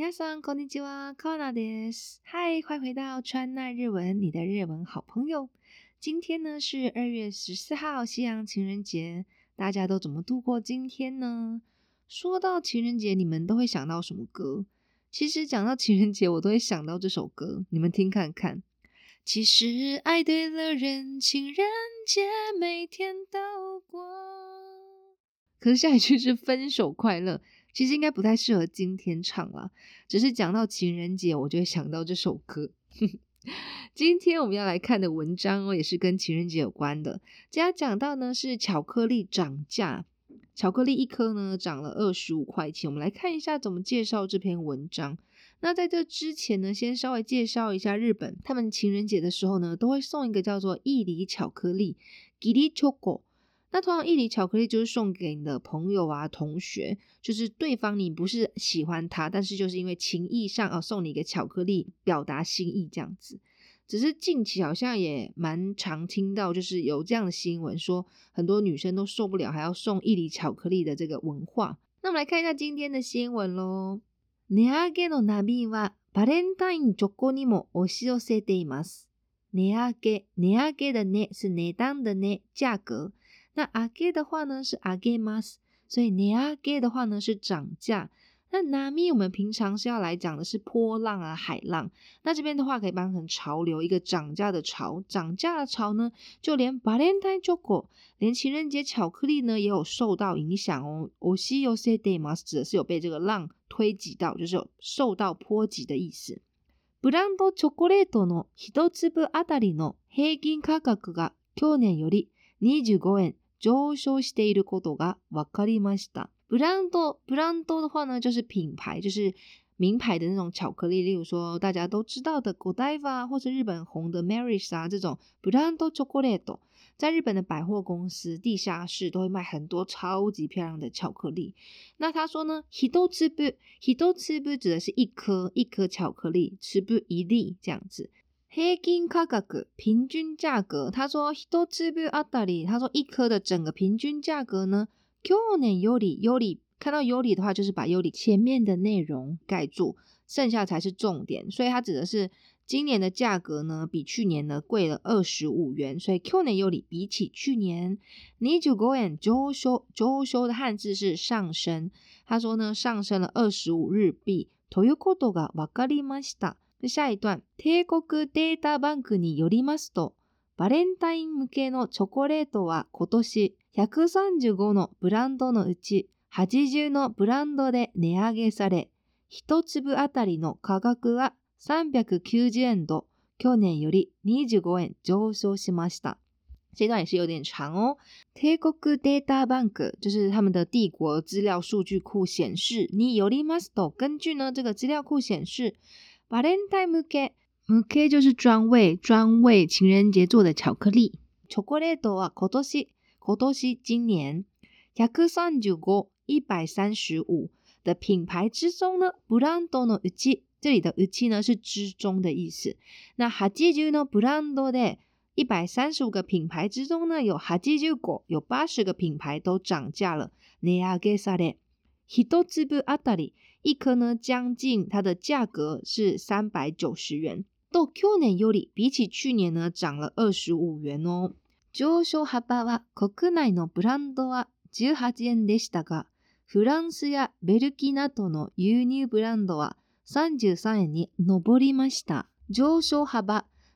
大ん好，我是你今晚考です。嗨，欢迎回到川奈日文，你的日文好朋友。今天呢是二月十四号，西洋情人节，大家都怎么度过今天呢？说到情人节，你们都会想到什么歌？其实讲到情人节，我都会想到这首歌，你们听看看。其实爱对了人，情人节每天都过。可是下一句是分手快乐。其实应该不太适合今天唱了，只是讲到情人节，我就会想到这首歌。今天我们要来看的文章哦，也是跟情人节有关的。今天讲到呢是巧克力涨价，巧克力一颗呢涨了二十五块钱。我们来看一下怎么介绍这篇文章。那在这之前呢，先稍微介绍一下日本，他们情人节的时候呢都会送一个叫做义理巧克力，义理チョコ。那通常一粒巧克力就是送给你的朋友啊、同学，就是对方你不是喜欢他，但是就是因为情谊上啊，送你一个巧克力表达心意这样子。只是近期好像也蛮常听到，就是有这样的新闻，说很多女生都受不了还要送一粒巧克力的这个文化。那我们来看一下今天的新闻喽。那あげ的话呢是あげます，所以ねあげ的话呢是涨价。那 nami 我们平常是要来讲的是波浪啊海浪，那这边的话可以翻译成潮流，一个涨价的潮，涨价的潮呢，就连バレンタイン o ョコ，连情人节巧克力呢也有受到影响哦。おしゅうせでます指的是有被这个浪推挤到，就是有受到波及的意思。ブランドチョコレートのひとあたりの平均価格が去年より25円ジョシュステイルコドガわかりました。ブランドブランド的话呢，就是品牌，就是名牌的那种巧克力。例如说大家都知道的 Godiva 啊，或者日本红的 Marish 啊这种。ブランドチョコレート，在日本的百货公司地下室都会卖很多超级漂亮的巧克力。那他说呢，ヒドチブヒドチブ指的是一颗一颗巧克力，吃不一粒这样子。平均价格，平均价格。他说，一つぶあたり，他说一颗的整个平均价格呢？去年有り、有り看到有り的话，就是把有り前面的内容盖住，剩下才是重点。所以他指的是今年的价格呢，比去年呢贵了二十五元。所以去年有り比起去年你就 e d to go and show show 的汉字是上升。他说呢，上升了二十五日币。トヨコトがわかりました。下一段、帝国データバンクによりますと、バレンタイン向けのチョコレートは今年135のブランドのうち80のブランドで値上げされ、1粒あたりの価格は390円と去年より25円上昇しました。这段也是有点长哦。帝国データバンク就是他们的帝国资料数据库显示，你有りますと根据呢这个资料库显示，バレンタイン向け。e け k 就是专为专为情人节做的巧克力。Chocolate 啊，今年一百三十五的品牌之中呢，这里的“呢是“之中的”意思。那八十五个品牌中呢，有八十九有八十个品牌都涨价了。Neage 一粒あたり一颗呢将近它的价格是三百九十元。と去年より比起去年呢涨了二十五元哦。上昇幅は国内のブランドは18円でしたが、フランスやベルキなどの輸入ブランドは33円に上りました。上昇幅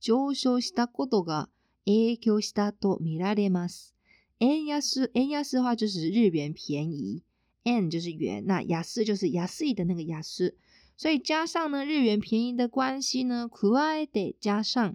上昇したことが影響したと見られます。円安、円安は就是日元便宜円就是元，那安就是安い的那个安，所以加上呢日元便宜的关系呢，加えて加上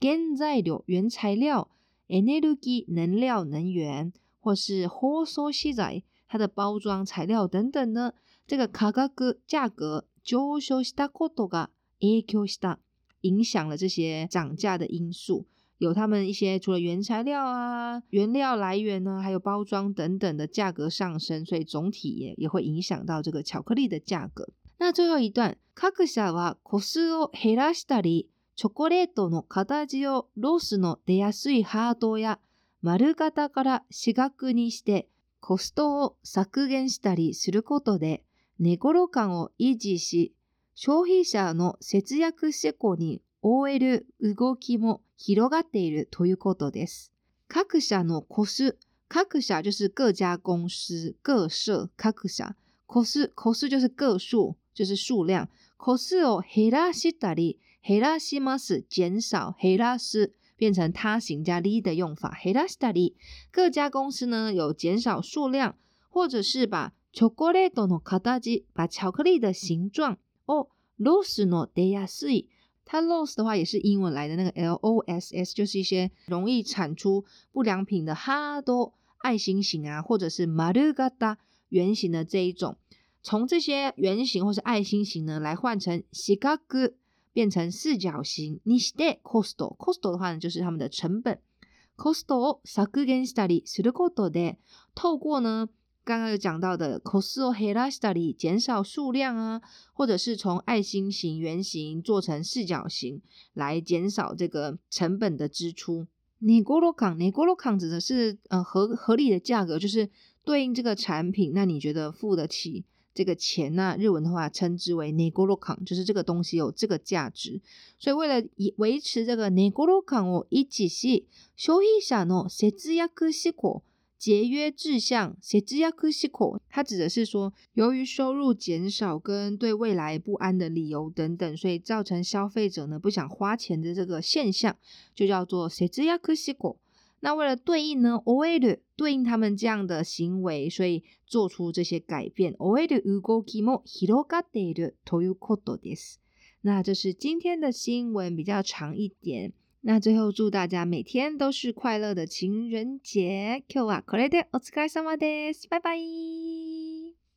原材料原材料、エネルギー能料能源或是包装資材它的包装材料等等呢，这个価格价格上昇したことが影響した。影响了这些涨价的因素。有他们一些除了原材料啊、原料来源呢、啊，还有包装等等的价格上升，所以总体也也会影响到这个巧克力的价格。那最后一段，各社はコスを減らしたり、チョコレートの形をロスの出やすいハートや丸型から四角にしてコストを削減したりすることで、寝頃感を維持し、消費者の節約志向に応える動きも広がっているということです。各社のコス、各社就是各家公司、各社、各社。コス、コス就是各数、就是数量。コスを減らしたり、減らします、減少、減らす。变成他行加利的用法。減らしたり、各家公司呢有减少数量，或者是把レートの形，把巧克力的形状哦，loss no deya si，它 loss 的话也是英文来的那个 loss，就是一些容易产出不良品的 hardo 爱心型啊，或者是 marugata 圆形的这一种，从这些圆形或是爱心型呢来换成 shikaku，变成四角形，nishi de costo，costo 的话呢就是他们的成本，costo sakugenshiri surukoto de，透过呢。刚刚有讲到的，coso helastari 减少数量啊，或者是从爱心型、圆形做成四角形，来减少这个成本的支出。negoro kan，negoro kan 指的是呃合合理的价格，就是对应这个产品，那你觉得付得起这个钱呐？日文的话称之为 negoro kan，就是这个东西有这个价值。所以为了维持这个 negoro kan を維持し、消費者の節約思考。节约志向，せつやくしこ。它指的是说，由于收入减少跟对未来不安的理由等等，所以造成消费者呢不想花钱的这个现象，就叫做せつやくしこ。那为了对应呢，o エド对应他们这样的行为，所以做出这些改变。o hirogade も t o y る k o t o d で s 那这是今天的新闻，比较长一点。那最后祝大家每天都是快乐的情人节！Q 啊，Korete otsukaresama desu，拜拜。